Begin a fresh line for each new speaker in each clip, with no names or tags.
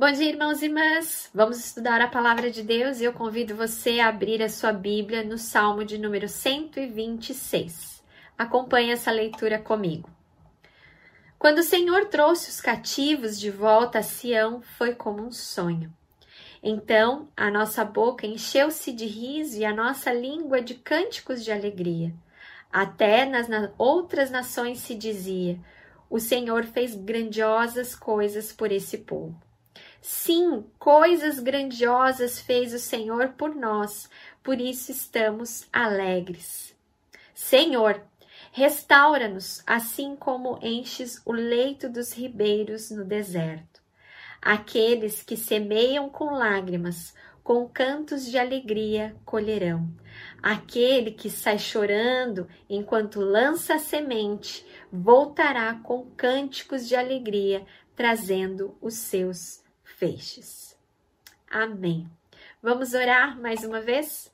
Bom dia, irmãos e irmãs! Vamos estudar a palavra de Deus e eu convido você a abrir a sua Bíblia no Salmo de número 126. Acompanhe essa leitura comigo. Quando o Senhor trouxe os cativos de volta a Sião, foi como um sonho. Então a nossa boca encheu-se de riso e a nossa língua de cânticos de alegria. Até nas outras nações se dizia: O Senhor fez grandiosas coisas por esse povo. Sim, coisas grandiosas fez o Senhor por nós, por isso estamos alegres. Senhor, restaura-nos, assim como enches o leito dos ribeiros no deserto. Aqueles que semeiam com lágrimas, com cantos de alegria colherão. Aquele que sai chorando enquanto lança a semente, voltará com cânticos de alegria, trazendo os seus feixes. Amém. Vamos orar mais uma vez?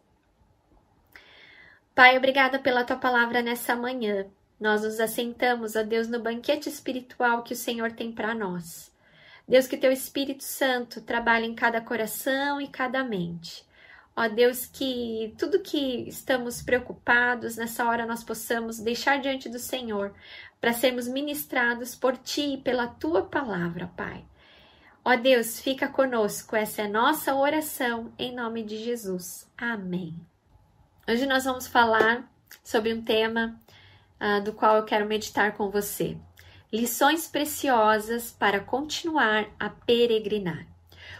Pai, obrigada pela tua palavra nessa manhã. Nós nos assentamos, ó Deus, no banquete espiritual que o Senhor tem para nós. Deus, que teu Espírito Santo trabalhe em cada coração e cada mente. Ó Deus, que tudo que estamos preocupados nessa hora nós possamos deixar diante do Senhor para sermos ministrados por ti e pela tua palavra, Pai. Ó Deus, fica conosco, essa é nossa oração em nome de Jesus. Amém. Hoje nós vamos falar sobre um tema uh, do qual eu quero meditar com você. Lições preciosas para continuar a peregrinar.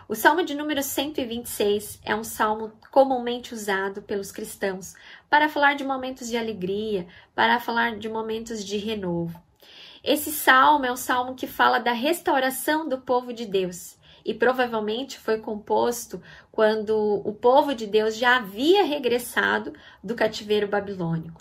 O Salmo de número 126 é um salmo comumente usado pelos cristãos para falar de momentos de alegria, para falar de momentos de renovo. Esse salmo é um salmo que fala da restauração do povo de Deus e provavelmente foi composto quando o povo de Deus já havia regressado do cativeiro babilônico.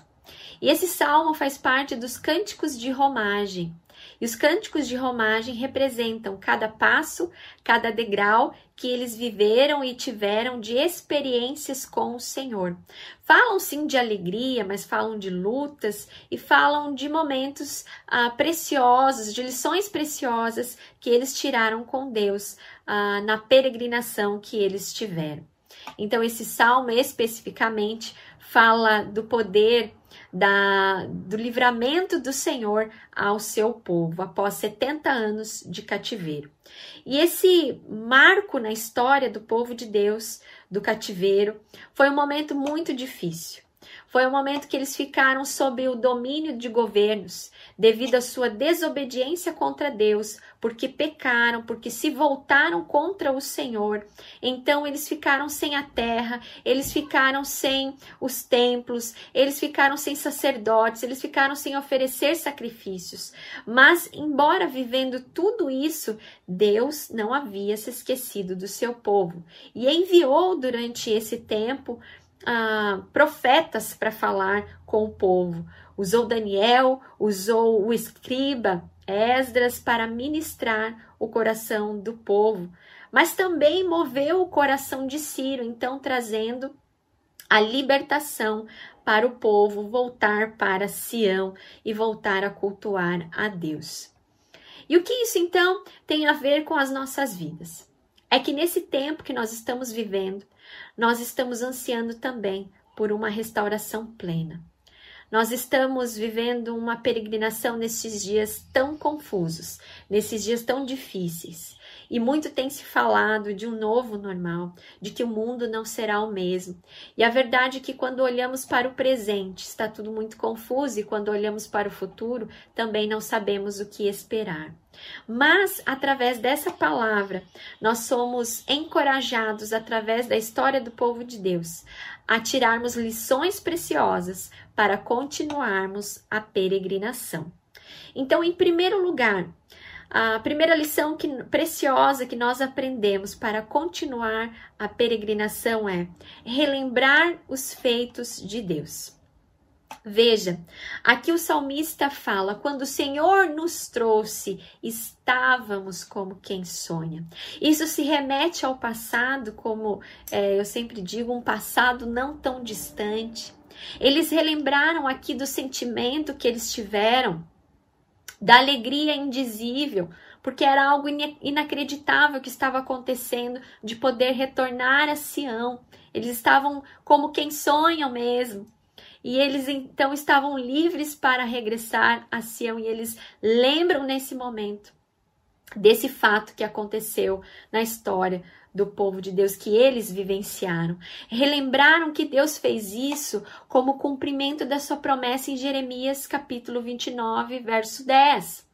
E esse salmo faz parte dos cânticos de romagem, e os cânticos de romagem representam cada passo, cada degrau que eles viveram e tiveram de experiências com o Senhor. Falam sim de alegria, mas falam de lutas e falam de momentos ah, preciosos, de lições preciosas que eles tiraram com Deus ah, na peregrinação que eles tiveram. Então, esse salmo especificamente fala do poder da, do livramento do Senhor ao seu povo após 70 anos de cativeiro. E esse marco na história do povo de Deus, do cativeiro, foi um momento muito difícil. Foi um momento que eles ficaram sob o domínio de governos, devido à sua desobediência contra Deus, porque pecaram, porque se voltaram contra o Senhor. Então eles ficaram sem a terra, eles ficaram sem os templos, eles ficaram sem sacerdotes, eles ficaram sem oferecer sacrifícios. Mas, embora vivendo tudo isso, Deus não havia se esquecido do seu povo e enviou durante esse tempo ah, profetas para falar com o povo. Usou Daniel, usou o escriba Esdras para ministrar o coração do povo, mas também moveu o coração de Ciro, então trazendo a libertação para o povo voltar para Sião e voltar a cultuar a Deus. E o que isso então tem a ver com as nossas vidas? É que nesse tempo que nós estamos vivendo, nós estamos ansiando também por uma restauração plena. Nós estamos vivendo uma peregrinação nesses dias tão confusos, nesses dias tão difíceis. E muito tem se falado de um novo normal, de que o mundo não será o mesmo. E a verdade é que quando olhamos para o presente, está tudo muito confuso, e quando olhamos para o futuro, também não sabemos o que esperar. Mas através dessa palavra, nós somos encorajados através da história do povo de Deus a tirarmos lições preciosas para continuarmos a peregrinação. Então, em primeiro lugar, a primeira lição que, preciosa que nós aprendemos para continuar a peregrinação é relembrar os feitos de Deus. Veja, aqui o salmista fala: quando o Senhor nos trouxe, estávamos como quem sonha. Isso se remete ao passado, como é, eu sempre digo, um passado não tão distante. Eles relembraram aqui do sentimento que eles tiveram da alegria indizível, porque era algo inacreditável que estava acontecendo de poder retornar a Sião. Eles estavam como quem sonham mesmo. E eles então estavam livres para regressar a Sião e eles lembram nesse momento desse fato que aconteceu na história do povo de Deus que eles vivenciaram. Relembraram que Deus fez isso como cumprimento da sua promessa em Jeremias capítulo 29, verso 10.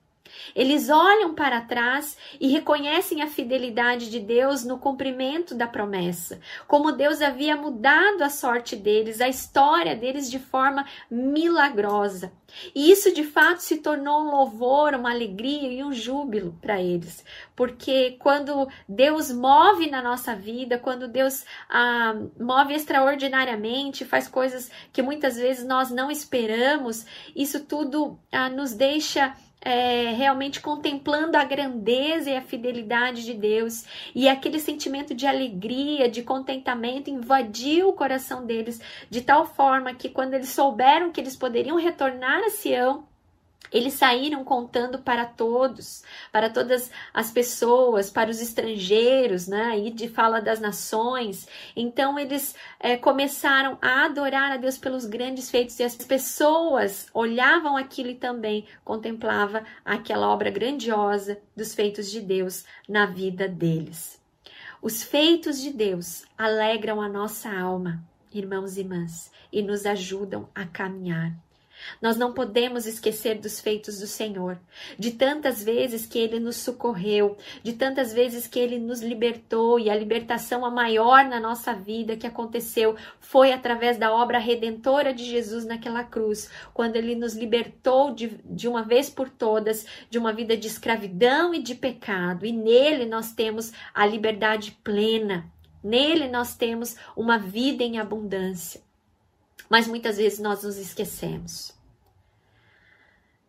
Eles olham para trás e reconhecem a fidelidade de Deus no cumprimento da promessa, como Deus havia mudado a sorte deles, a história deles de forma milagrosa. E isso de fato se tornou um louvor, uma alegria e um júbilo para eles, porque quando Deus move na nossa vida, quando Deus ah, move extraordinariamente, faz coisas que muitas vezes nós não esperamos, isso tudo ah, nos deixa é, realmente contemplando a grandeza e a fidelidade de Deus, e aquele sentimento de alegria, de contentamento invadiu o coração deles, de tal forma que quando eles souberam que eles poderiam retornar a Sião, eles saíram contando para todos, para todas as pessoas, para os estrangeiros, né? E de fala das nações. Então eles é, começaram a adorar a Deus pelos grandes feitos e as pessoas olhavam aquilo e também contemplava aquela obra grandiosa dos feitos de Deus na vida deles. Os feitos de Deus alegram a nossa alma, irmãos e irmãs, e nos ajudam a caminhar. Nós não podemos esquecer dos feitos do Senhor, de tantas vezes que Ele nos socorreu, de tantas vezes que Ele nos libertou, e a libertação a maior na nossa vida que aconteceu foi através da obra redentora de Jesus naquela cruz, quando Ele nos libertou de, de uma vez por todas de uma vida de escravidão e de pecado, e nele nós temos a liberdade plena, nele nós temos uma vida em abundância mas muitas vezes nós nos esquecemos.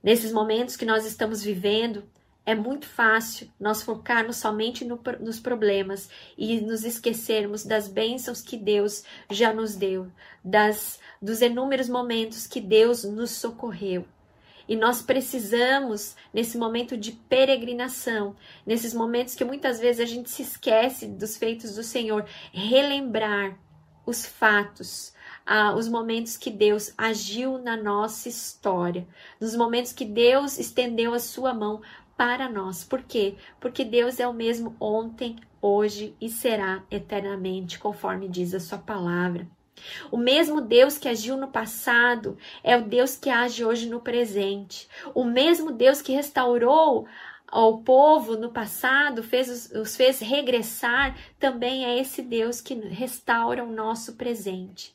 Nesses momentos que nós estamos vivendo, é muito fácil nós focarmos somente no, nos problemas e nos esquecermos das bênçãos que Deus já nos deu, das, dos inúmeros momentos que Deus nos socorreu. E nós precisamos, nesse momento de peregrinação, nesses momentos que muitas vezes a gente se esquece dos feitos do Senhor, relembrar os fatos, ah, os momentos que Deus agiu na nossa história, nos momentos que Deus estendeu a sua mão para nós. Por quê? Porque Deus é o mesmo ontem, hoje e será eternamente, conforme diz a sua palavra. O mesmo Deus que agiu no passado é o Deus que age hoje no presente. O mesmo Deus que restaurou ao povo no passado, fez os, os fez regressar, também é esse Deus que restaura o nosso presente.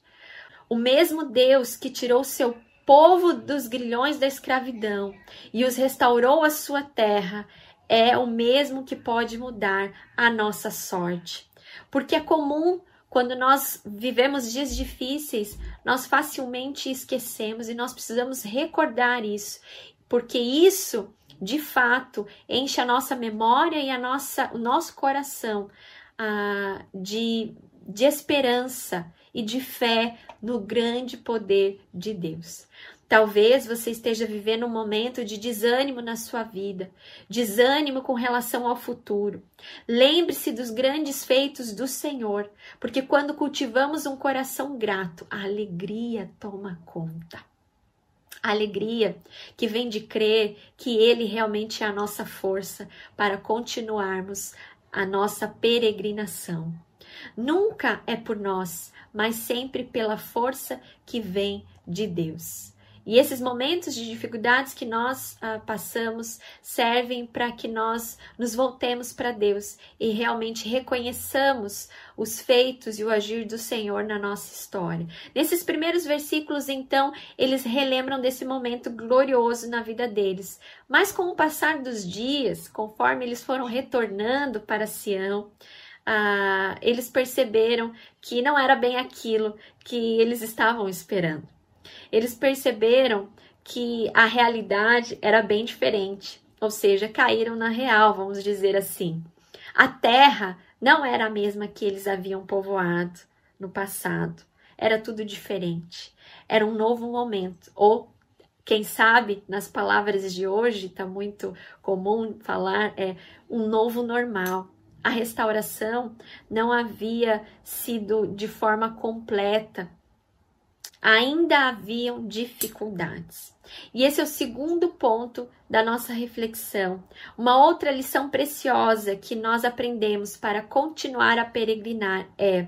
O mesmo Deus que tirou seu povo dos grilhões da escravidão e os restaurou à sua terra é o mesmo que pode mudar a nossa sorte. Porque é comum quando nós vivemos dias difíceis, nós facilmente esquecemos e nós precisamos recordar isso, porque isso, de fato, enche a nossa memória e a nossa, o nosso coração ah, de, de esperança e de fé no grande poder de Deus. Talvez você esteja vivendo um momento de desânimo na sua vida, desânimo com relação ao futuro. Lembre-se dos grandes feitos do Senhor, porque quando cultivamos um coração grato, a alegria toma conta. A alegria que vem de crer que Ele realmente é a nossa força para continuarmos a nossa peregrinação. Nunca é por nós, mas sempre pela força que vem de Deus. E esses momentos de dificuldades que nós ah, passamos servem para que nós nos voltemos para Deus e realmente reconheçamos os feitos e o agir do Senhor na nossa história. Nesses primeiros versículos, então, eles relembram desse momento glorioso na vida deles. Mas com o passar dos dias, conforme eles foram retornando para Sião, ah, eles perceberam que não era bem aquilo que eles estavam esperando. Eles perceberam que a realidade era bem diferente, ou seja, caíram na real, vamos dizer assim. A terra não era a mesma que eles haviam povoado no passado, era tudo diferente. Era um novo momento, ou quem sabe, nas palavras de hoje, está muito comum falar, é um novo normal. A restauração não havia sido de forma completa, ainda haviam dificuldades. E esse é o segundo ponto da nossa reflexão. Uma outra lição preciosa que nós aprendemos para continuar a peregrinar é: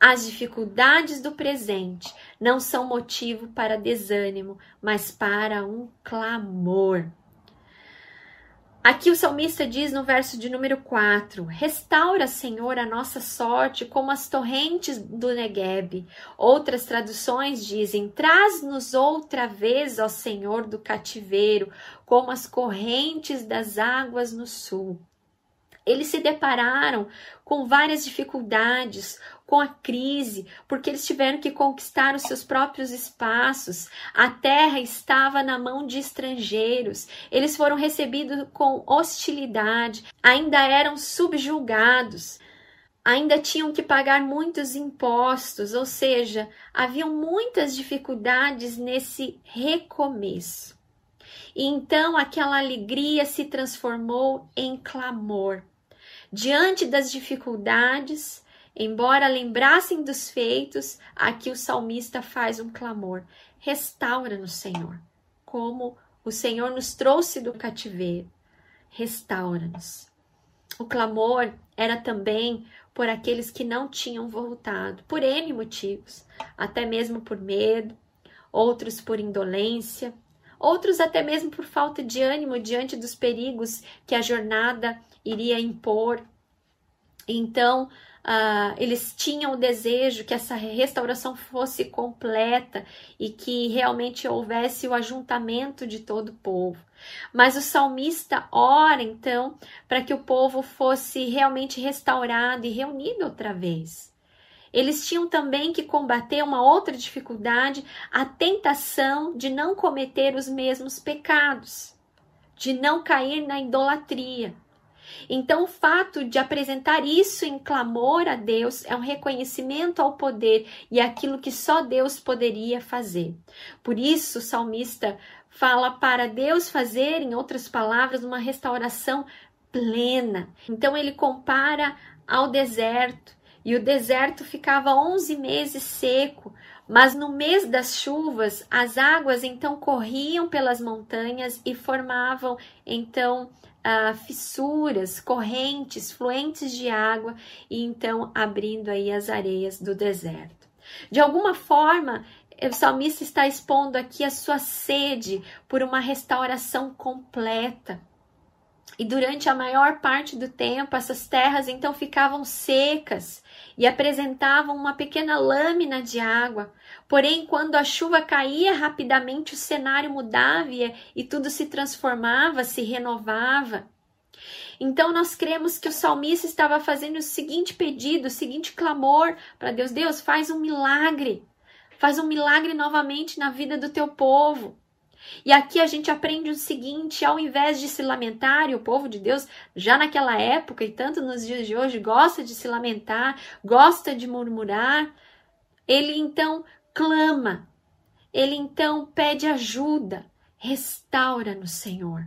as dificuldades do presente não são motivo para desânimo, mas para um clamor. Aqui o salmista diz no verso de número 4: Restaura, Senhor, a nossa sorte como as torrentes do Negueb. Outras traduções dizem: Traz-nos outra vez, ó Senhor, do cativeiro, como as correntes das águas no sul. Eles se depararam com várias dificuldades, com a crise, porque eles tiveram que conquistar os seus próprios espaços. A terra estava na mão de estrangeiros. Eles foram recebidos com hostilidade, ainda eram subjugados. Ainda tinham que pagar muitos impostos, ou seja, haviam muitas dificuldades nesse recomeço. E então aquela alegria se transformou em clamor. Diante das dificuldades, embora lembrassem dos feitos, aqui o salmista faz um clamor: restaura-nos, Senhor, como o Senhor nos trouxe do cativeiro. Restaura-nos. O clamor era também por aqueles que não tinham voltado, por N motivos, até mesmo por medo, outros por indolência, outros até mesmo por falta de ânimo diante dos perigos que a jornada iria impor. Então, uh, eles tinham o desejo que essa restauração fosse completa e que realmente houvesse o ajuntamento de todo o povo. Mas o salmista ora então para que o povo fosse realmente restaurado e reunido outra vez. Eles tinham também que combater uma outra dificuldade, a tentação de não cometer os mesmos pecados, de não cair na idolatria. Então, o fato de apresentar isso em clamor a Deus é um reconhecimento ao poder e aquilo que só Deus poderia fazer. Por isso, o salmista fala para Deus fazer, em outras palavras, uma restauração plena. Então, ele compara ao deserto. E o deserto ficava 11 meses seco, mas no mês das chuvas, as águas então corriam pelas montanhas e formavam então uh, fissuras, correntes, fluentes de água e então abrindo aí as areias do deserto. De alguma forma, o salmista está expondo aqui a sua sede por uma restauração completa. E durante a maior parte do tempo, essas terras então ficavam secas e apresentavam uma pequena lâmina de água. Porém, quando a chuva caía rapidamente, o cenário mudava e tudo se transformava, se renovava. Então, nós cremos que o salmista estava fazendo o seguinte pedido, o seguinte clamor para Deus: Deus, faz um milagre, faz um milagre novamente na vida do teu povo. E aqui a gente aprende o seguinte: ao invés de se lamentar, e o povo de Deus, já naquela época e tanto nos dias de hoje, gosta de se lamentar, gosta de murmurar, ele então clama, ele então pede ajuda, restaura no Senhor.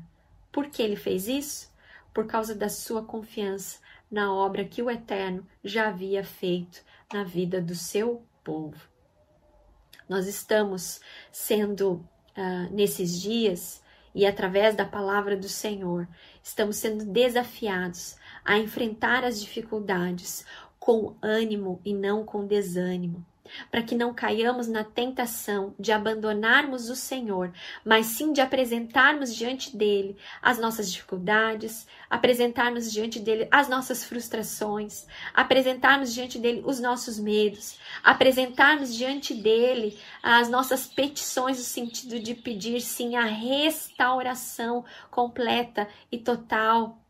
Por que ele fez isso? Por causa da sua confiança na obra que o Eterno já havia feito na vida do seu povo. Nós estamos sendo uh, nesses dias e através da palavra do Senhor, estamos sendo desafiados a enfrentar as dificuldades com ânimo e não com desânimo para que não caiamos na tentação de abandonarmos o Senhor, mas sim de apresentarmos diante dele as nossas dificuldades, apresentarmos diante dele as nossas frustrações, apresentarmos diante dele os nossos medos, apresentarmos diante dele as nossas petições no sentido de pedir sim a restauração completa e total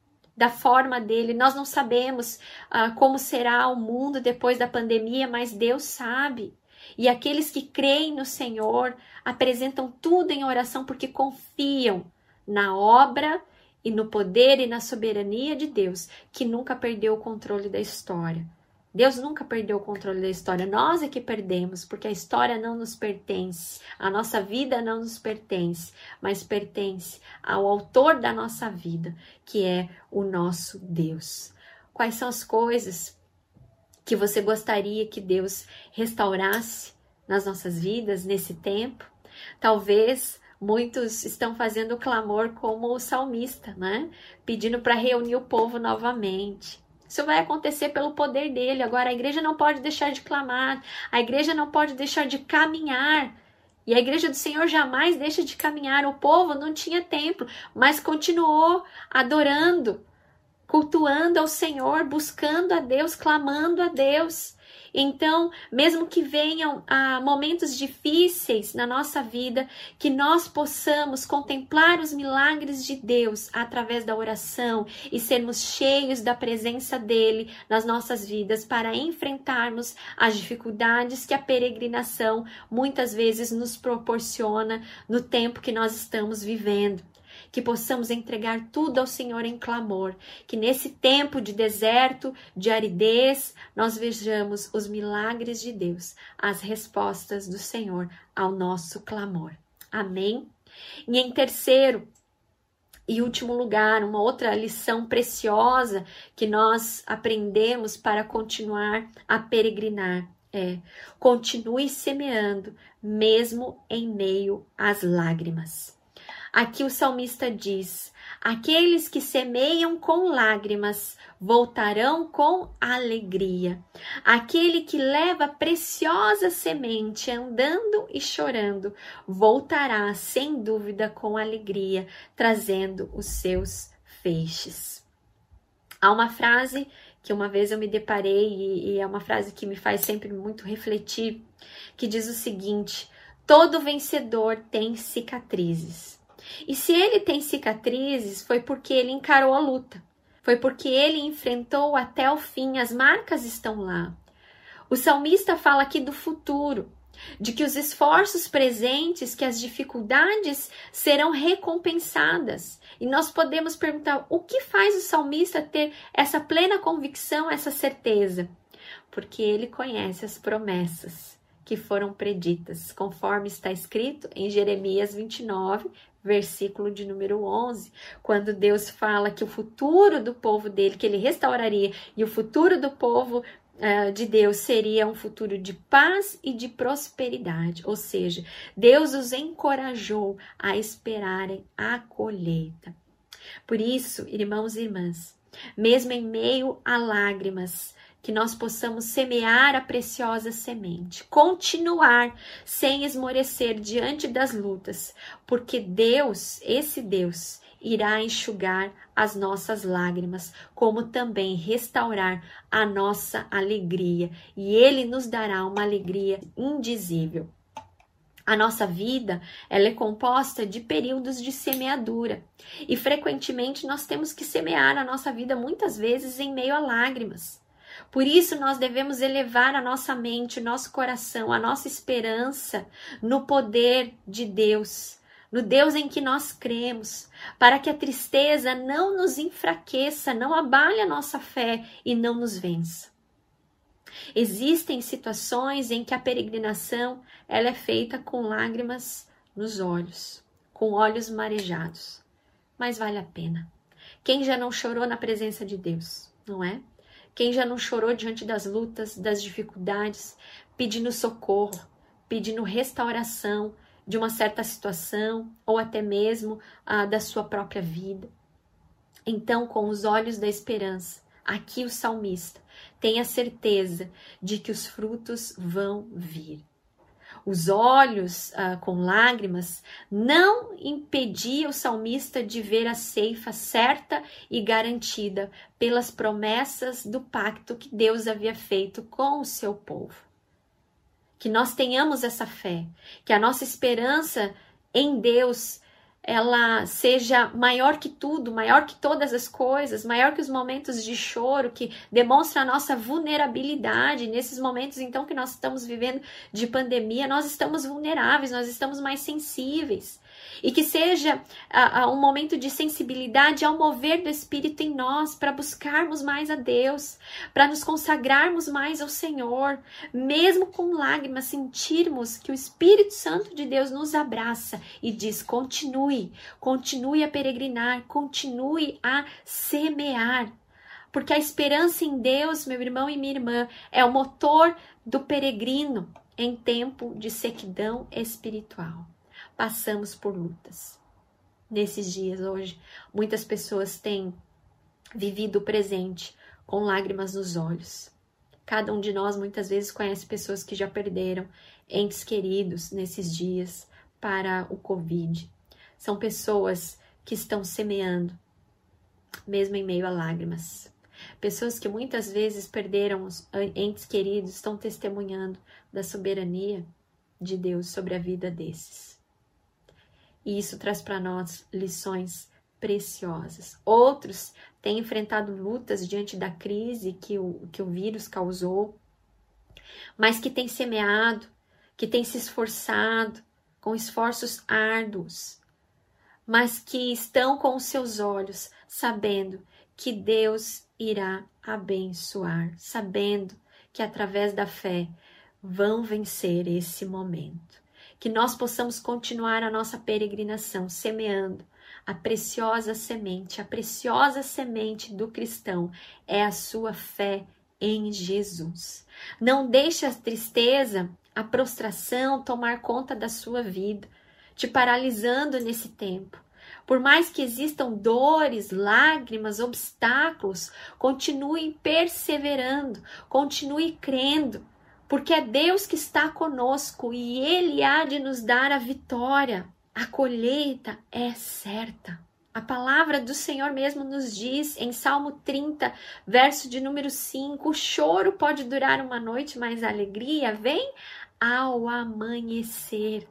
da forma dele. Nós não sabemos uh, como será o mundo depois da pandemia, mas Deus sabe. E aqueles que creem no Senhor apresentam tudo em oração porque confiam na obra e no poder e na soberania de Deus, que nunca perdeu o controle da história. Deus nunca perdeu o controle da história. Nós é que perdemos, porque a história não nos pertence, a nossa vida não nos pertence, mas pertence ao autor da nossa vida, que é o nosso Deus. Quais são as coisas que você gostaria que Deus restaurasse nas nossas vidas nesse tempo? Talvez muitos estão fazendo clamor como o salmista, né? Pedindo para reunir o povo novamente. Isso vai acontecer pelo poder dele. Agora, a igreja não pode deixar de clamar, a igreja não pode deixar de caminhar. E a igreja do Senhor jamais deixa de caminhar. O povo não tinha templo, mas continuou adorando, cultuando ao Senhor, buscando a Deus, clamando a Deus. Então, mesmo que venham ah, momentos difíceis na nossa vida, que nós possamos contemplar os milagres de Deus através da oração e sermos cheios da presença dele nas nossas vidas para enfrentarmos as dificuldades que a peregrinação muitas vezes nos proporciona no tempo que nós estamos vivendo que possamos entregar tudo ao Senhor em clamor, que nesse tempo de deserto, de aridez, nós vejamos os milagres de Deus, as respostas do Senhor ao nosso clamor. Amém? E em terceiro, e último lugar, uma outra lição preciosa que nós aprendemos para continuar a peregrinar é: continue semeando, mesmo em meio às lágrimas. Aqui o salmista diz: Aqueles que semeiam com lágrimas voltarão com alegria. Aquele que leva preciosa semente andando e chorando voltará sem dúvida com alegria, trazendo os seus feixes. Há uma frase que uma vez eu me deparei e, e é uma frase que me faz sempre muito refletir, que diz o seguinte: todo vencedor tem cicatrizes. E se ele tem cicatrizes, foi porque ele encarou a luta. Foi porque ele enfrentou até o fim, as marcas estão lá. O salmista fala aqui do futuro, de que os esforços presentes, que as dificuldades serão recompensadas. E nós podemos perguntar: o que faz o salmista ter essa plena convicção, essa certeza? Porque ele conhece as promessas que foram preditas, conforme está escrito em Jeremias 29, versículo de número 11, quando Deus fala que o futuro do povo dele, que ele restauraria, e o futuro do povo uh, de Deus seria um futuro de paz e de prosperidade. Ou seja, Deus os encorajou a esperarem a colheita. Por isso, irmãos e irmãs, mesmo em meio a lágrimas, que nós possamos semear a preciosa semente, continuar sem esmorecer diante das lutas, porque Deus, esse Deus, irá enxugar as nossas lágrimas, como também restaurar a nossa alegria, e ele nos dará uma alegria indizível. A nossa vida, ela é composta de períodos de semeadura, e frequentemente nós temos que semear a nossa vida muitas vezes em meio a lágrimas. Por isso, nós devemos elevar a nossa mente, o nosso coração, a nossa esperança no poder de Deus, no Deus em que nós cremos, para que a tristeza não nos enfraqueça, não abale a nossa fé e não nos vença. Existem situações em que a peregrinação ela é feita com lágrimas nos olhos, com olhos marejados, mas vale a pena. Quem já não chorou na presença de Deus, não é? Quem já não chorou diante das lutas, das dificuldades, pedindo socorro, pedindo restauração de uma certa situação ou até mesmo ah, da sua própria vida? Então, com os olhos da esperança, aqui o salmista tem a certeza de que os frutos vão vir os olhos ah, com lágrimas, não impedia o salmista de ver a ceifa certa e garantida pelas promessas do pacto que Deus havia feito com o seu povo. Que nós tenhamos essa fé, que a nossa esperança em Deus ela seja maior que tudo, maior que todas as coisas, maior que os momentos de choro, que demonstra a nossa vulnerabilidade. Nesses momentos, então, que nós estamos vivendo de pandemia, nós estamos vulneráveis, nós estamos mais sensíveis. E que seja a, a um momento de sensibilidade ao mover do Espírito em nós, para buscarmos mais a Deus, para nos consagrarmos mais ao Senhor, mesmo com lágrimas, sentirmos que o Espírito Santo de Deus nos abraça e diz: continue, continue a peregrinar, continue a semear. Porque a esperança em Deus, meu irmão e minha irmã, é o motor do peregrino em tempo de sequidão espiritual passamos por lutas. Nesses dias hoje, muitas pessoas têm vivido o presente com lágrimas nos olhos. Cada um de nós muitas vezes conhece pessoas que já perderam entes queridos nesses dias para o Covid. São pessoas que estão semeando, mesmo em meio a lágrimas. Pessoas que muitas vezes perderam entes queridos estão testemunhando da soberania de Deus sobre a vida desses. E isso traz para nós lições preciosas. Outros têm enfrentado lutas diante da crise que o, que o vírus causou, mas que têm semeado, que têm se esforçado com esforços árduos, mas que estão com os seus olhos sabendo que Deus irá abençoar, sabendo que através da fé vão vencer esse momento que nós possamos continuar a nossa peregrinação semeando a preciosa semente, a preciosa semente do cristão é a sua fé em Jesus. Não deixe a tristeza, a prostração tomar conta da sua vida, te paralisando nesse tempo. Por mais que existam dores, lágrimas, obstáculos, continue perseverando, continue crendo, porque é Deus que está conosco e Ele há de nos dar a vitória. A colheita é certa. A palavra do Senhor mesmo nos diz em Salmo 30, verso de número 5: o choro pode durar uma noite, mas a alegria vem ao amanhecer.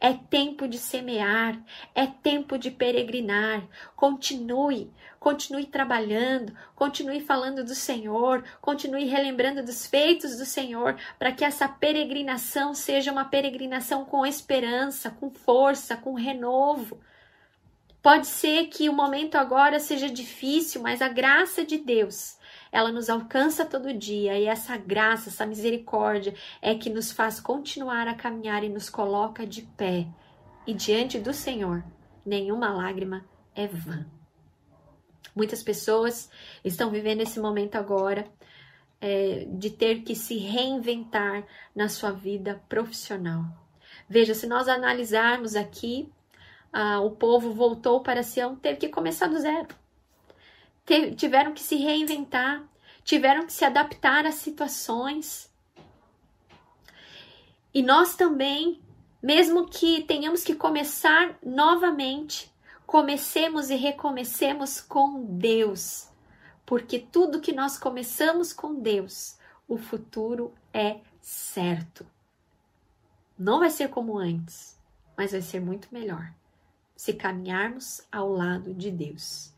É tempo de semear, é tempo de peregrinar. Continue, continue trabalhando, continue falando do Senhor, continue relembrando dos feitos do Senhor, para que essa peregrinação seja uma peregrinação com esperança, com força, com renovo. Pode ser que o momento agora seja difícil, mas a graça de Deus ela nos alcança todo dia e essa graça, essa misericórdia é que nos faz continuar a caminhar e nos coloca de pé. E diante do Senhor, nenhuma lágrima é vã. Muitas pessoas estão vivendo esse momento agora é, de ter que se reinventar na sua vida profissional. Veja, se nós analisarmos aqui, ah, o povo voltou para Sião, teve que começar do zero tiveram que se reinventar, tiveram que se adaptar às situações. E nós também, mesmo que tenhamos que começar novamente, comecemos e recomecemos com Deus, porque tudo que nós começamos com Deus, o futuro é certo. Não vai ser como antes, mas vai ser muito melhor se caminharmos ao lado de Deus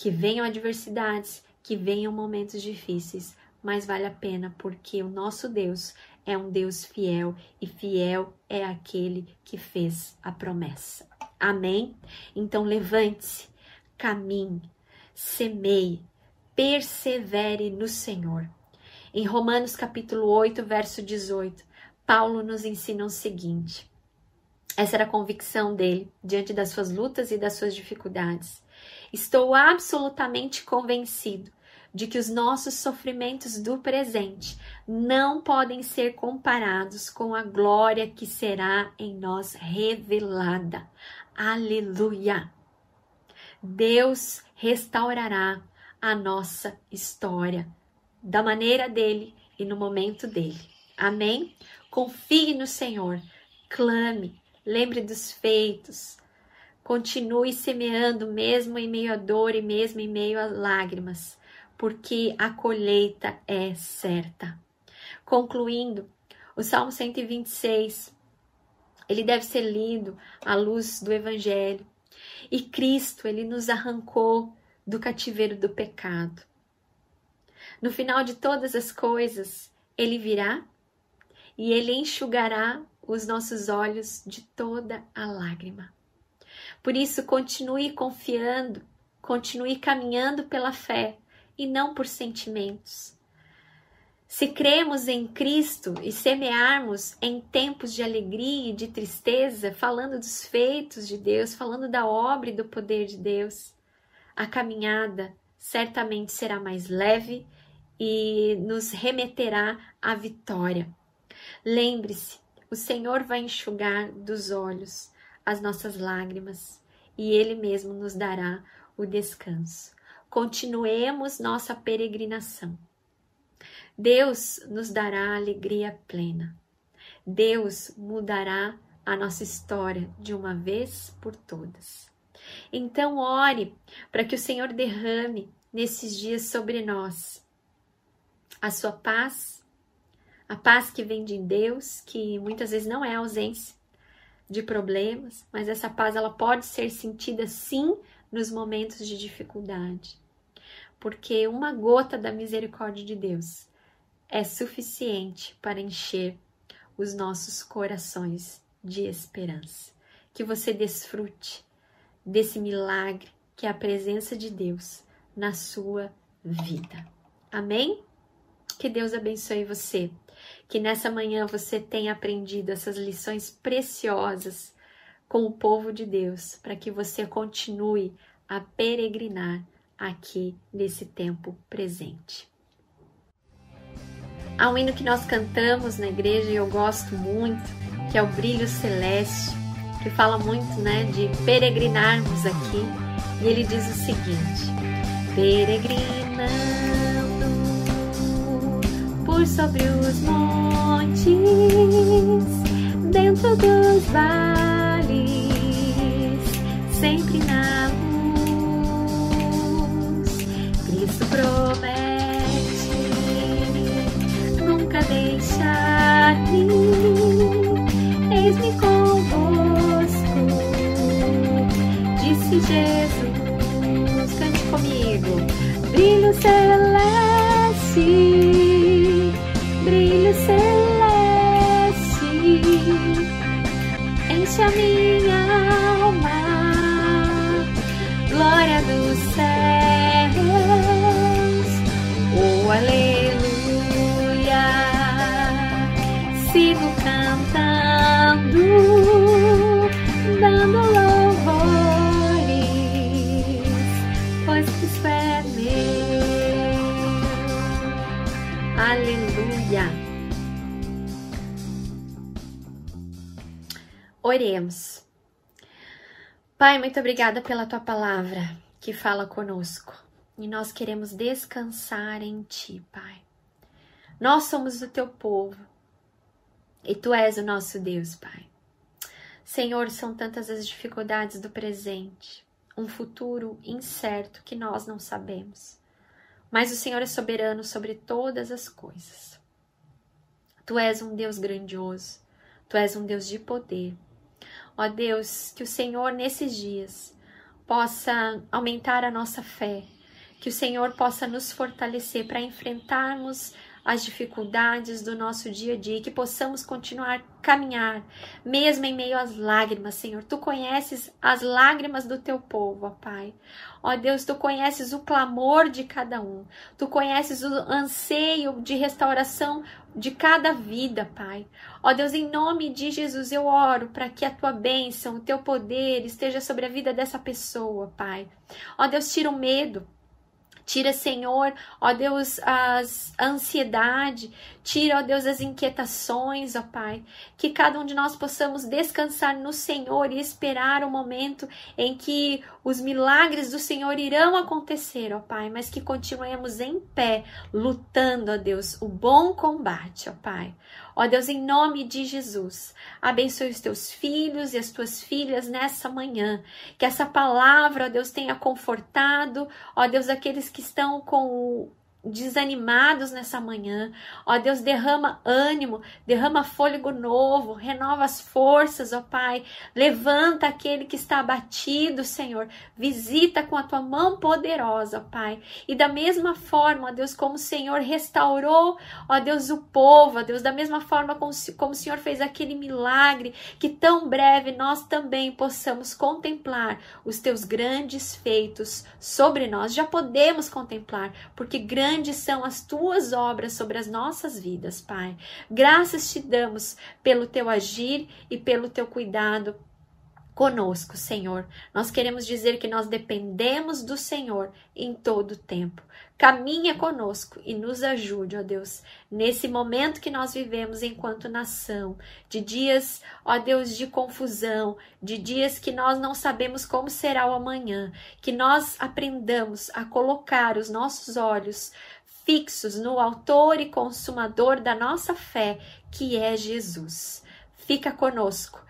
que venham adversidades, que venham momentos difíceis, mas vale a pena porque o nosso Deus é um Deus fiel e fiel é aquele que fez a promessa. Amém? Então levante-se, caminhe, semeie, persevere no Senhor. Em Romanos capítulo 8, verso 18, Paulo nos ensina o seguinte: essa era a convicção dele diante das suas lutas e das suas dificuldades. Estou absolutamente convencido de que os nossos sofrimentos do presente não podem ser comparados com a glória que será em nós revelada. Aleluia! Deus restaurará a nossa história da maneira dele e no momento dele. Amém? Confie no Senhor, clame, lembre dos feitos, Continue semeando mesmo em meio à dor e mesmo em meio às lágrimas, porque a colheita é certa. Concluindo, o Salmo 126, ele deve ser lido à luz do evangelho. E Cristo, ele nos arrancou do cativeiro do pecado. No final de todas as coisas, ele virá e ele enxugará os nossos olhos de toda a lágrima. Por isso, continue confiando, continue caminhando pela fé e não por sentimentos. Se cremos em Cristo e semearmos em tempos de alegria e de tristeza, falando dos feitos de Deus, falando da obra e do poder de Deus, a caminhada certamente será mais leve e nos remeterá à vitória. Lembre-se, o Senhor vai enxugar dos olhos as nossas lágrimas e Ele mesmo nos dará o descanso. Continuemos nossa peregrinação Deus nos dará alegria plena. Deus mudará a nossa história de uma vez por todas. Então, ore para que o Senhor derrame nesses dias sobre nós a sua paz, a paz que vem de Deus, que muitas vezes não é ausência de problemas, mas essa paz ela pode ser sentida sim nos momentos de dificuldade. Porque uma gota da misericórdia de Deus é suficiente para encher os nossos corações de esperança. Que você desfrute desse milagre que é a presença de Deus na sua vida. Amém? Que Deus abençoe você. Que nessa manhã você tenha aprendido essas lições preciosas com o povo de Deus, para que você continue a peregrinar aqui nesse tempo presente. Há um hino que nós cantamos na igreja e eu gosto muito, que é o Brilho Celeste, que fala muito, né, de peregrinarmos aqui. E ele diz o seguinte: Peregrinando sobre os montes, dentro dos vales, sempre na luz, Cristo promete deixar-me, eis-me convosco, disse Jesus. Cante comigo, brilho celeste, celeste, enche a minha alma, glória dos céus, Oremos. Pai, muito obrigada pela tua palavra que fala conosco. E nós queremos descansar em ti, Pai. Nós somos o teu povo e tu és o nosso Deus, Pai. Senhor, são tantas as dificuldades do presente, um futuro incerto que nós não sabemos. Mas o Senhor é soberano sobre todas as coisas. Tu és um Deus grandioso, tu és um Deus de poder. Ó Deus, que o Senhor nesses dias possa aumentar a nossa fé, que o Senhor possa nos fortalecer para enfrentarmos as dificuldades do nosso dia a dia e que possamos continuar caminhar, mesmo em meio às lágrimas, Senhor. Tu conheces as lágrimas do teu povo, ó Pai. Ó Deus, tu conheces o clamor de cada um, tu conheces o anseio de restauração de cada vida, Pai. Ó Deus, em nome de Jesus, eu oro para que a tua bênção, o teu poder esteja sobre a vida dessa pessoa, Pai. Ó Deus, tira o medo Tira, Senhor, ó Deus, as, a ansiedade. Tira, ó Deus, as inquietações, ó Pai. Que cada um de nós possamos descansar no Senhor e esperar o momento em que os milagres do Senhor irão acontecer, ó Pai. Mas que continuemos em pé, lutando, ó Deus, o bom combate, ó Pai. Ó Deus, em nome de Jesus, abençoe os teus filhos e as tuas filhas nessa manhã. Que essa palavra, ó Deus, tenha confortado, ó Deus, aqueles que estão com desanimados nessa manhã. Ó Deus, derrama ânimo, derrama fôlego novo, renova as forças, ó Pai. Levanta aquele que está abatido, Senhor. Visita com a tua mão poderosa, ó Pai. E da mesma forma, ó Deus, como o Senhor restaurou, ó Deus, o povo, ó Deus, da mesma forma como, como o Senhor fez aquele milagre, que tão breve nós também possamos contemplar os teus grandes feitos sobre nós. Já podemos contemplar, porque grande grandes são as tuas obras sobre as nossas vidas, Pai. Graças te damos pelo teu agir e pelo teu cuidado conosco, Senhor. Nós queremos dizer que nós dependemos do Senhor em todo o tempo. Caminha conosco e nos ajude, ó Deus, nesse momento que nós vivemos enquanto nação, de dias, ó Deus, de confusão, de dias que nós não sabemos como será o amanhã, que nós aprendamos a colocar os nossos olhos fixos no Autor e Consumador da nossa fé, que é Jesus. Fica conosco